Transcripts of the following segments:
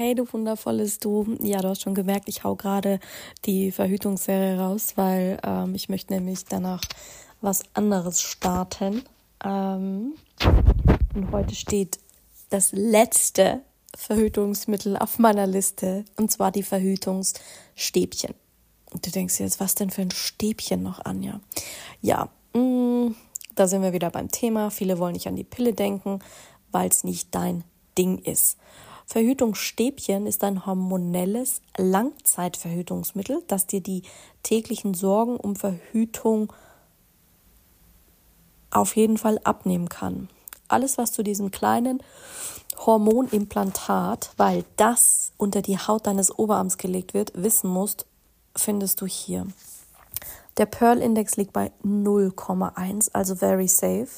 Hey, du wundervolles Du. Ja, du hast schon gemerkt, ich hau gerade die Verhütungsserie raus, weil ähm, ich möchte nämlich danach was anderes starten. Ähm, und heute steht das letzte Verhütungsmittel auf meiner Liste, und zwar die Verhütungsstäbchen. Und du denkst jetzt, was denn für ein Stäbchen noch, Anja? Ja, mh, mm, da sind wir wieder beim Thema. Viele wollen nicht an die Pille denken, weil es nicht dein Ding ist. Verhütungsstäbchen ist ein hormonelles Langzeitverhütungsmittel, das dir die täglichen Sorgen um Verhütung auf jeden Fall abnehmen kann. Alles, was zu diesem kleinen Hormonimplantat, weil das unter die Haut deines Oberarms gelegt wird, wissen musst, findest du hier. Der Pearl-Index liegt bei 0,1, also very safe.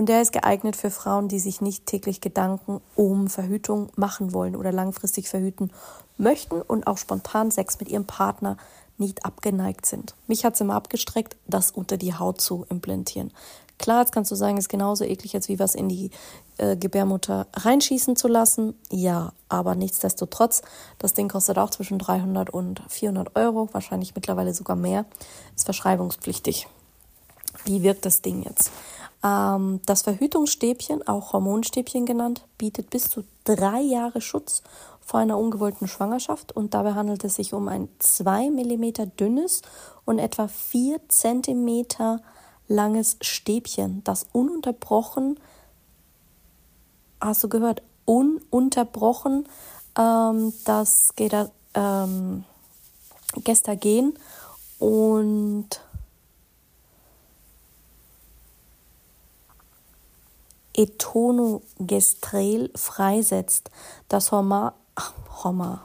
Und der ist geeignet für Frauen, die sich nicht täglich Gedanken um Verhütung machen wollen oder langfristig verhüten möchten und auch spontan Sex mit ihrem Partner nicht abgeneigt sind. Mich hat es immer abgestreckt, das unter die Haut zu implantieren. Klar, jetzt kannst du sagen, ist genauso eklig, als wie was in die äh, Gebärmutter reinschießen zu lassen. Ja, aber nichtsdestotrotz, das Ding kostet auch zwischen 300 und 400 Euro, wahrscheinlich mittlerweile sogar mehr, ist verschreibungspflichtig. Wie wirkt das Ding jetzt? Ähm, das Verhütungsstäbchen, auch Hormonstäbchen genannt, bietet bis zu drei Jahre Schutz vor einer ungewollten Schwangerschaft. Und dabei handelt es sich um ein 2 mm dünnes und etwa 4 cm langes Stäbchen, das ununterbrochen, hast du gehört, ununterbrochen ähm, das ähm, Gestagen. Und Etonogestrel freisetzt. Das Horma, Horma,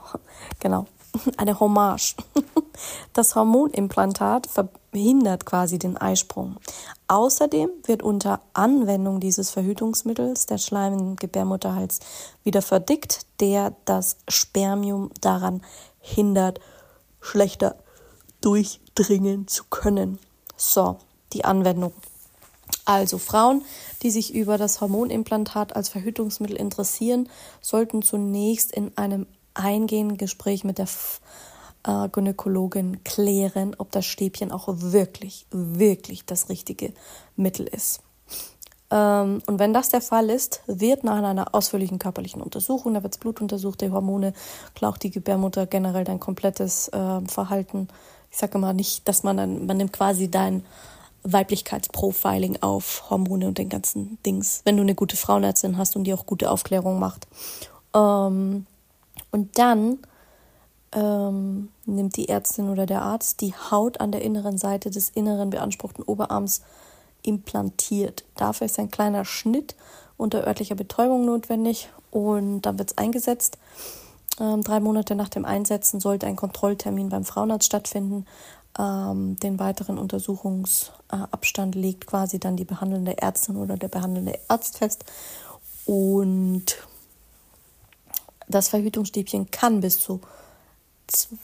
genau, eine Hommage. Das Hormonimplantat verhindert quasi den Eisprung. Außerdem wird unter Anwendung dieses Verhütungsmittels der Schleim im Gebärmutterhals wieder verdickt, der das Spermium daran hindert, schlechter durchdringen zu können. So, die Anwendung. Also Frauen, die sich über das Hormonimplantat als Verhütungsmittel interessieren, sollten zunächst in einem eingehenden Gespräch mit der äh, Gynäkologin klären, ob das Stäbchen auch wirklich, wirklich das richtige Mittel ist. Ähm, und wenn das der Fall ist, wird nach einer ausführlichen körperlichen Untersuchung, da wird das Blut untersucht, die Hormone, klar auch die Gebärmutter, generell dein komplettes äh, Verhalten. Ich sage immer nicht, dass man dann, man nimmt quasi dein Weiblichkeitsprofiling auf Hormone und den ganzen Dings, wenn du eine gute Frauenärztin hast und die auch gute Aufklärung macht. Ähm, und dann ähm, nimmt die Ärztin oder der Arzt die Haut an der inneren Seite des inneren beanspruchten Oberarms implantiert. Dafür ist ein kleiner Schnitt unter örtlicher Betäubung notwendig und dann wird es eingesetzt. Ähm, drei Monate nach dem Einsetzen sollte ein Kontrolltermin beim Frauenarzt stattfinden. Ähm, den weiteren Untersuchungsabstand legt quasi dann die behandelnde Ärztin oder der behandelnde Arzt fest. Und das Verhütungsstäbchen kann bis zu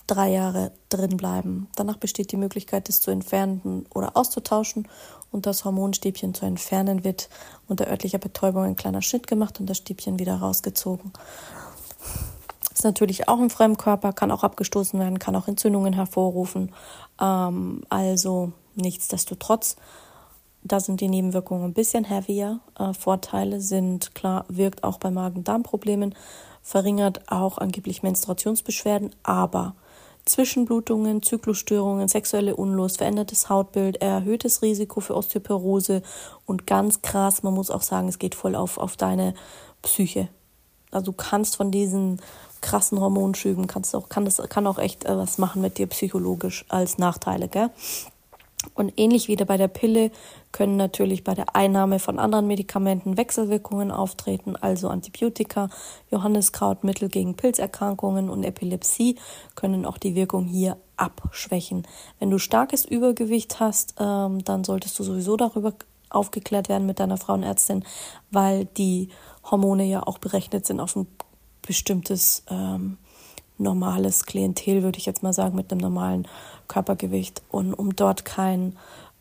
drei Jahre drin bleiben. Danach besteht die Möglichkeit, es zu entfernen oder auszutauschen und das Hormonstäbchen zu entfernen wird unter örtlicher Betäubung ein kleiner Schnitt gemacht und das Stäbchen wieder rausgezogen. Ist natürlich auch im Fremdkörper, kann auch abgestoßen werden, kann auch Entzündungen hervorrufen. Ähm, also nichtsdestotrotz, da sind die Nebenwirkungen ein bisschen heavier. Äh, Vorteile sind klar, wirkt auch bei Magen-Darm-Problemen, verringert auch angeblich Menstruationsbeschwerden, aber Zwischenblutungen, Zyklusstörungen, sexuelle Unlust, verändertes Hautbild, erhöhtes Risiko für Osteoporose und ganz krass, man muss auch sagen, es geht voll auf, auf deine Psyche. Also du kannst von diesen krassen Hormonschüben, kannst auch, kann das kann auch echt äh, was machen mit dir psychologisch als Nachteile, gell? Und ähnlich wie bei der Pille können natürlich bei der Einnahme von anderen Medikamenten Wechselwirkungen auftreten, also Antibiotika, Johanniskrautmittel gegen Pilzerkrankungen und Epilepsie können auch die Wirkung hier abschwächen. Wenn du starkes Übergewicht hast, ähm, dann solltest du sowieso darüber aufgeklärt werden mit deiner Frauenärztin, weil die Hormone ja auch berechnet sind auf ein bestimmtes ähm, normales Klientel, würde ich jetzt mal sagen, mit einem normalen Körpergewicht. Und um dort keinen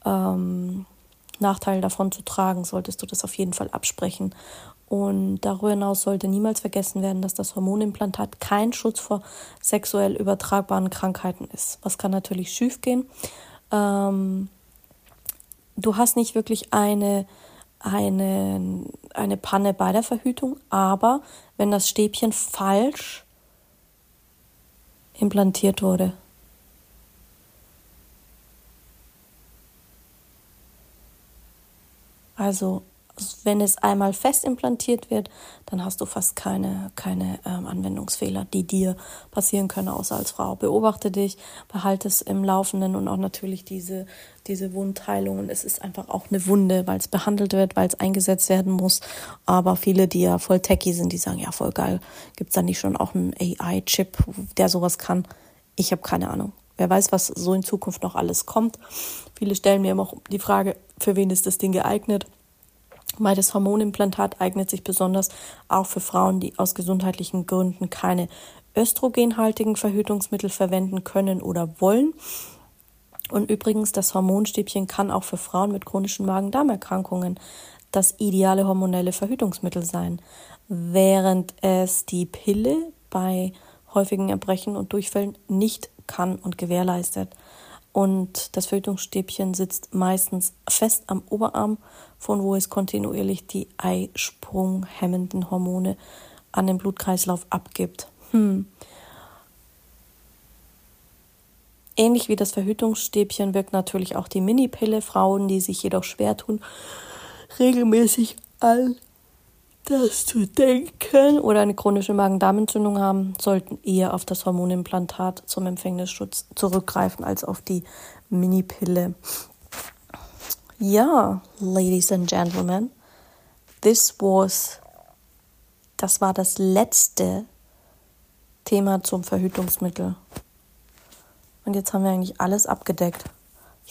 ähm, Nachteil davon zu tragen, solltest du das auf jeden Fall absprechen. Und darüber hinaus sollte niemals vergessen werden, dass das Hormonimplantat kein Schutz vor sexuell übertragbaren Krankheiten ist. Was kann natürlich schief gehen? Ähm, du hast nicht wirklich eine, eine, eine Panne bei der Verhütung, aber wenn das Stäbchen falsch implantiert wurde, also wenn es einmal fest implantiert wird, dann hast du fast keine, keine ähm, Anwendungsfehler, die dir passieren können, außer als Frau. Beobachte dich, behalte es im Laufenden und auch natürlich diese, diese Wundheilungen. Es ist einfach auch eine Wunde, weil es behandelt wird, weil es eingesetzt werden muss. Aber viele, die ja voll techy sind, die sagen, ja, voll geil, gibt es da nicht schon auch einen AI-Chip, der sowas kann? Ich habe keine Ahnung. Wer weiß, was so in Zukunft noch alles kommt. Viele stellen mir immer die Frage, für wen ist das Ding geeignet? Weil das Hormonimplantat eignet sich besonders auch für Frauen, die aus gesundheitlichen Gründen keine östrogenhaltigen Verhütungsmittel verwenden können oder wollen. Und übrigens, das Hormonstäbchen kann auch für Frauen mit chronischen Magen-Darm-Erkrankungen das ideale hormonelle Verhütungsmittel sein, während es die Pille bei häufigen Erbrechen und Durchfällen nicht kann und gewährleistet. Und das Verhütungsstäbchen sitzt meistens fest am Oberarm, von wo es kontinuierlich die eisprunghemmenden Hormone an den Blutkreislauf abgibt. Hm. Ähnlich wie das Verhütungsstäbchen wirkt natürlich auch die Minipille. Frauen, die sich jedoch schwer tun, regelmäßig an das zu denken oder eine chronische Magen-Darm-Entzündung haben, sollten eher auf das Hormonimplantat zum Empfängnisschutz zurückgreifen als auf die Minipille. Ja, Ladies and Gentlemen, this was, das war das letzte Thema zum Verhütungsmittel. Und jetzt haben wir eigentlich alles abgedeckt.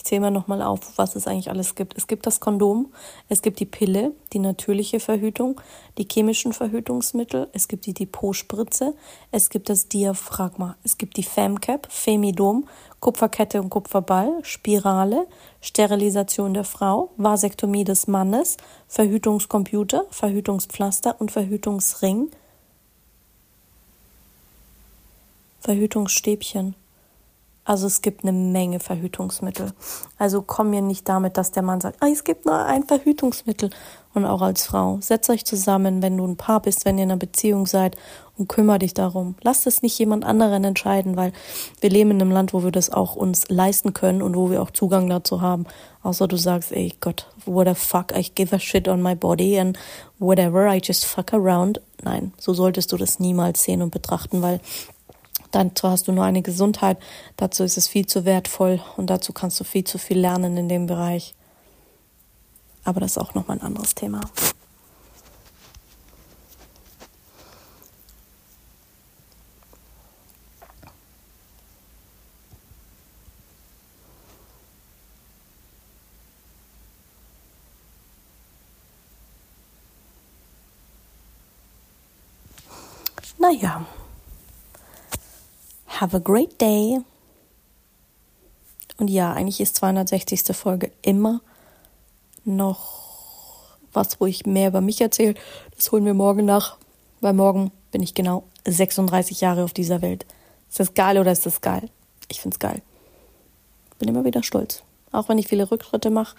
Ich zähle mal nochmal auf, was es eigentlich alles gibt. Es gibt das Kondom, es gibt die Pille, die natürliche Verhütung, die chemischen Verhütungsmittel, es gibt die Depotspritze, es gibt das Diaphragma, es gibt die Femcap, Femidom, Kupferkette und Kupferball, Spirale, Sterilisation der Frau, Vasektomie des Mannes, Verhütungscomputer, Verhütungspflaster und Verhütungsring, Verhütungsstäbchen. Also es gibt eine Menge Verhütungsmittel. Also komm mir nicht damit, dass der Mann sagt, ah, es gibt nur ein Verhütungsmittel. Und auch als Frau, setz euch zusammen, wenn du ein Paar bist, wenn ihr in einer Beziehung seid und kümmere dich darum. Lasst es nicht jemand anderen entscheiden, weil wir leben in einem Land, wo wir das auch uns leisten können und wo wir auch Zugang dazu haben. Außer du sagst, ey Gott, what the fuck, I give a shit on my body and whatever, I just fuck around. Nein, so solltest du das niemals sehen und betrachten, weil Dazu hast du nur eine Gesundheit, dazu ist es viel zu wertvoll und dazu kannst du viel zu viel lernen in dem Bereich. Aber das ist auch nochmal ein anderes Thema. Naja, Have a great day. Und ja, eigentlich ist 260. Folge immer noch was, wo ich mehr über mich erzähle. Das holen wir morgen nach, weil morgen bin ich genau 36 Jahre auf dieser Welt. Ist das geil oder ist das geil? Ich find's geil. Bin immer wieder stolz. Auch wenn ich viele Rückschritte mache,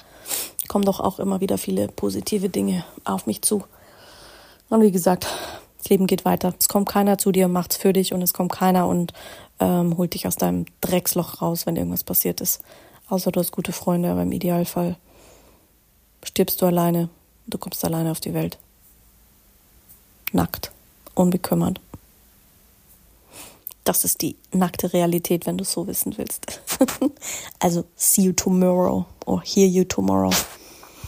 kommen doch auch immer wieder viele positive Dinge auf mich zu. Und wie gesagt, das Leben geht weiter. Es kommt keiner zu dir und macht's für dich und es kommt keiner und ähm, holt dich aus deinem Drecksloch raus, wenn irgendwas passiert ist. Außer du hast gute Freunde, aber im Idealfall stirbst du alleine. Du kommst alleine auf die Welt. Nackt, unbekümmert. Das ist die nackte Realität, wenn du es so wissen willst. also, see you tomorrow or hear you tomorrow.